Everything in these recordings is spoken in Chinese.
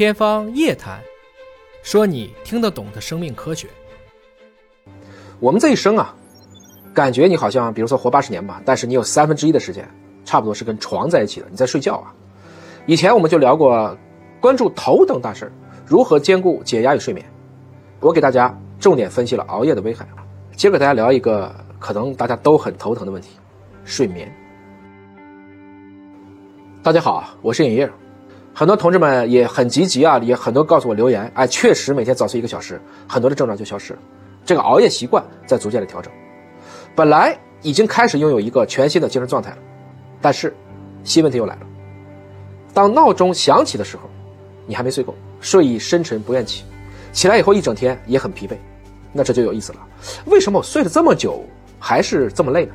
天方夜谭，说你听得懂的生命科学。我们这一生啊，感觉你好像，比如说活八十年吧，但是你有三分之一的时间，差不多是跟床在一起的，你在睡觉啊。以前我们就聊过，关注头等大事如何兼顾解压与睡眠。我给大家重点分析了熬夜的危害，接着给大家聊一个可能大家都很头疼的问题：睡眠。大家好，我是尹烨。很多同志们也很积极啊，也很多告诉我留言，哎，确实每天早睡一个小时，很多的症状就消失了。这个熬夜习惯在逐渐的调整，本来已经开始拥有一个全新的精神状态了，但是新问题又来了。当闹钟响起的时候，你还没睡够，睡意深沉不愿起，起来以后一整天也很疲惫，那这就有意思了。为什么我睡了这么久还是这么累呢？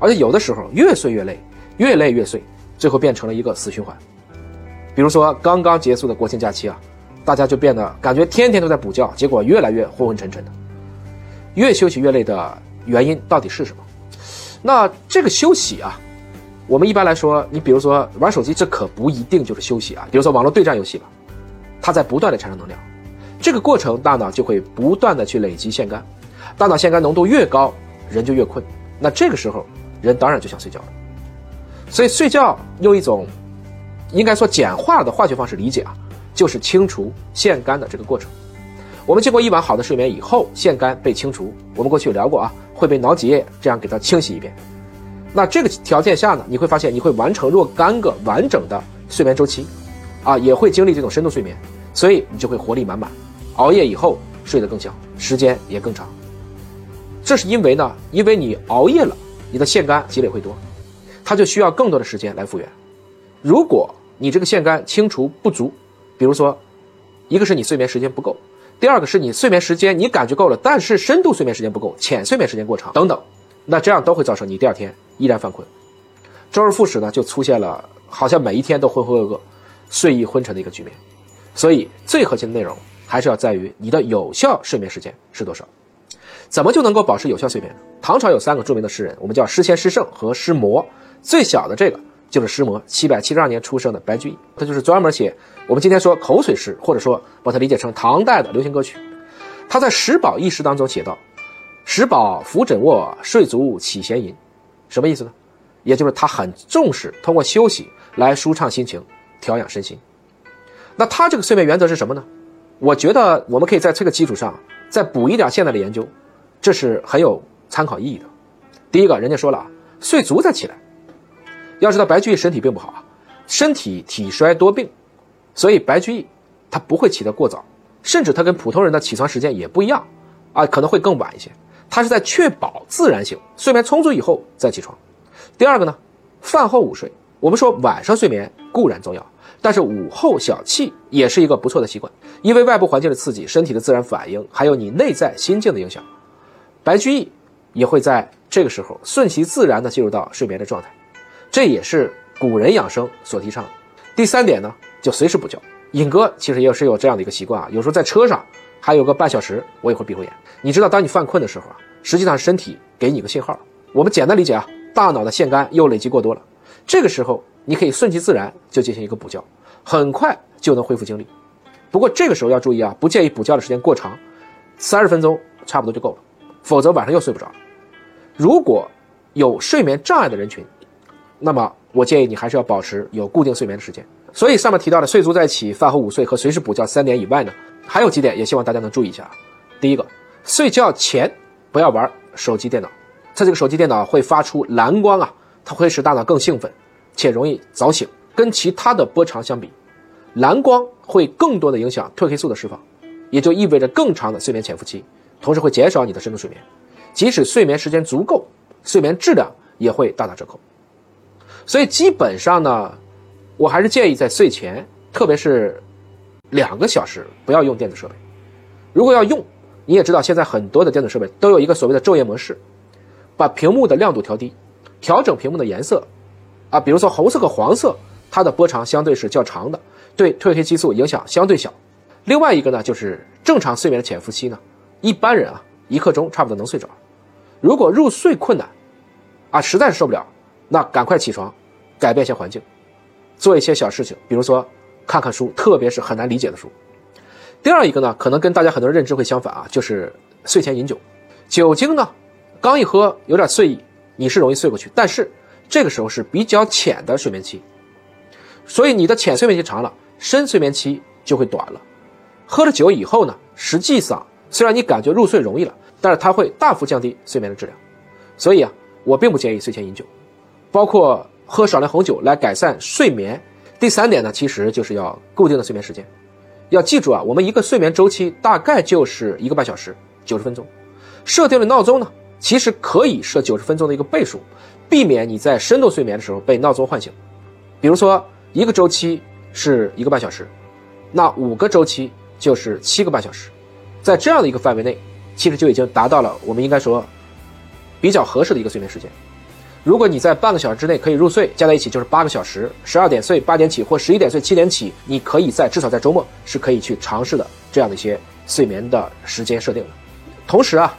而且有的时候越睡越累，越累越睡，最后变成了一个死循环。比如说刚刚结束的国庆假期啊，大家就变得感觉天天都在补觉，结果越来越昏昏沉沉的。越休息越累的原因到底是什么？那这个休息啊，我们一般来说，你比如说玩手机，这可不一定就是休息啊。比如说网络对战游戏吧，它在不断的产生能量，这个过程大脑就会不断的去累积腺苷，大脑腺苷浓度越高，人就越困。那这个时候人当然就想睡觉了。所以睡觉用一种。应该说简化的化学方式理解啊，就是清除腺苷的这个过程。我们经过一晚好的睡眠以后，腺苷被清除。我们过去有聊过啊，会被脑脊液这样给它清洗一遍。那这个条件下呢，你会发现你会完成若干个完整的睡眠周期，啊，也会经历这种深度睡眠，所以你就会活力满满，熬夜以后睡得更香，时间也更长。这是因为呢，因为你熬夜了，你的腺苷积累会多，它就需要更多的时间来复原。如果你这个腺苷清除不足，比如说，一个是你睡眠时间不够，第二个是你睡眠时间你感觉够了，但是深度睡眠时间不够，浅睡眠时间过长等等，那这样都会造成你第二天依然犯困，周而复始呢，就出现了好像每一天都浑浑噩噩、睡意昏沉的一个局面。所以最核心的内容还是要在于你的有效睡眠时间是多少，怎么就能够保持有效睡眠？唐朝有三个著名的诗人，我们叫诗仙、诗圣和诗魔，最小的这个。就是诗魔，七百七十二年出生的白居易，他就是专门写我们今天说口水诗，或者说把它理解成唐代的流行歌曲。他在《石宝》一诗当中写道：“石宝扶枕卧，睡足起闲吟。”什么意思呢？也就是他很重视通过休息来舒畅心情、调养身心。那他这个睡眠原则是什么呢？我觉得我们可以在这个基础上再补一点现代的研究，这是很有参考意义的。第一个，人家说了啊，睡足再起来。要知道白居易身体并不好啊，身体体衰多病，所以白居易他不会起得过早，甚至他跟普通人的起床时间也不一样啊，可能会更晚一些。他是在确保自然醒，睡眠充足以后再起床。第二个呢，饭后午睡。我们说晚上睡眠固然重要，但是午后小憩也是一个不错的习惯，因为外部环境的刺激、身体的自然反应，还有你内在心境的影响，白居易也会在这个时候顺其自然的进入到睡眠的状态。这也是古人养生所提倡。第三点呢，就随时补觉。尹哥其实也是有这样的一个习惯啊，有时候在车上还有个半小时，我也会闭会眼。你知道，当你犯困的时候啊，实际上身体给你个信号。我们简单理解啊，大脑的腺苷又累积过多了，这个时候你可以顺其自然就进行一个补觉，很快就能恢复精力。不过这个时候要注意啊，不建议补觉的时间过长，三十分钟差不多就够了，否则晚上又睡不着。如果有睡眠障碍的人群，那么，我建议你还是要保持有固定睡眠的时间。所以上面提到的睡足再起、饭后午睡和随时补觉三点以外呢，还有几点也希望大家能注意一下。第一个，睡觉前不要玩手机、电脑，它这个手机、电脑会发出蓝光啊，它会使大脑更兴奋，且容易早醒。跟其他的波长相比，蓝光会更多的影响褪黑素的释放，也就意味着更长的睡眠潜伏期，同时会减少你的深度睡眠。即使睡眠时间足够，睡眠质量也会大打折扣。所以基本上呢，我还是建议在睡前，特别是两个小时不要用电子设备。如果要用，你也知道现在很多的电子设备都有一个所谓的昼夜模式，把屏幕的亮度调低，调整屏幕的颜色，啊，比如说红色和黄色，它的波长相对是较长的，对褪黑激素影响相对小。另外一个呢，就是正常睡眠的潜伏期呢，一般人啊一刻钟差不多能睡着。如果入睡困难，啊，实在是受不了。那赶快起床，改变一下环境，做一些小事情，比如说看看书，特别是很难理解的书。第二一个呢，可能跟大家很多人认知会相反啊，就是睡前饮酒。酒精呢，刚一喝有点醉意，你是容易睡过去，但是这个时候是比较浅的睡眠期，所以你的浅睡眠期长了，深睡眠期就会短了。喝了酒以后呢，实际上虽然你感觉入睡容易了，但是它会大幅降低睡眠的质量。所以啊，我并不建议睡前饮酒，包括喝少量红酒来改善睡眠。第三点呢，其实就是要固定的睡眠时间。要记住啊，我们一个睡眠周期大概就是一个半小时，九十分钟。设定的闹钟呢，其实可以设九十分钟的一个倍数，避免你在深度睡眠的时候被闹钟唤醒。比如说，一个周期是一个半小时，那五个周期就是七个半小时，在这样的一个范围内，其实就已经达到了我们应该说比较合适的一个睡眠时间。如果你在半个小时之内可以入睡，加在一起就是八个小时，十二点睡八点起，或十一点睡七点起，你可以在至少在周末是可以去尝试的这样的一些睡眠的时间设定的。同时啊，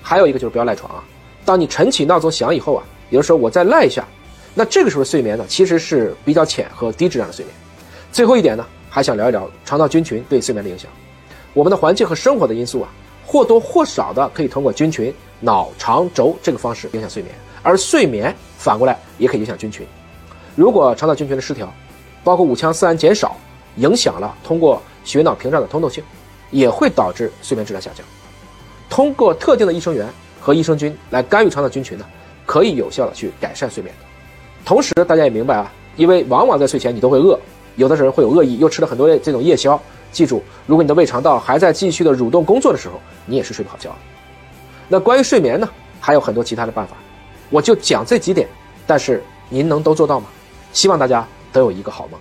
还有一个就是不要赖床啊。当你晨起闹钟响以后啊，有的时候我再赖一下，那这个时候睡眠呢其实是比较浅和低质量的睡眠。最后一点呢，还想聊一聊肠道菌群对睡眠的影响。我们的环境和生活的因素啊，或多或少的可以通过菌群、脑肠轴这个方式影响睡眠。而睡眠反过来也可以影响菌群，如果肠道菌群的失调，包括五羟色胺减少，影响了通过血脑屏障的通透性，也会导致睡眠质量下降。通过特定的益生元和益生菌来干预肠道菌群呢，可以有效的去改善睡眠。同时，大家也明白啊，因为往往在睡前你都会饿，有的时候会有恶意，又吃了很多这种夜宵。记住，如果你的胃肠道还在继续的蠕动工作的时候，你也是睡不好觉。那关于睡眠呢，还有很多其他的办法。我就讲这几点，但是您能都做到吗？希望大家都有一个好梦。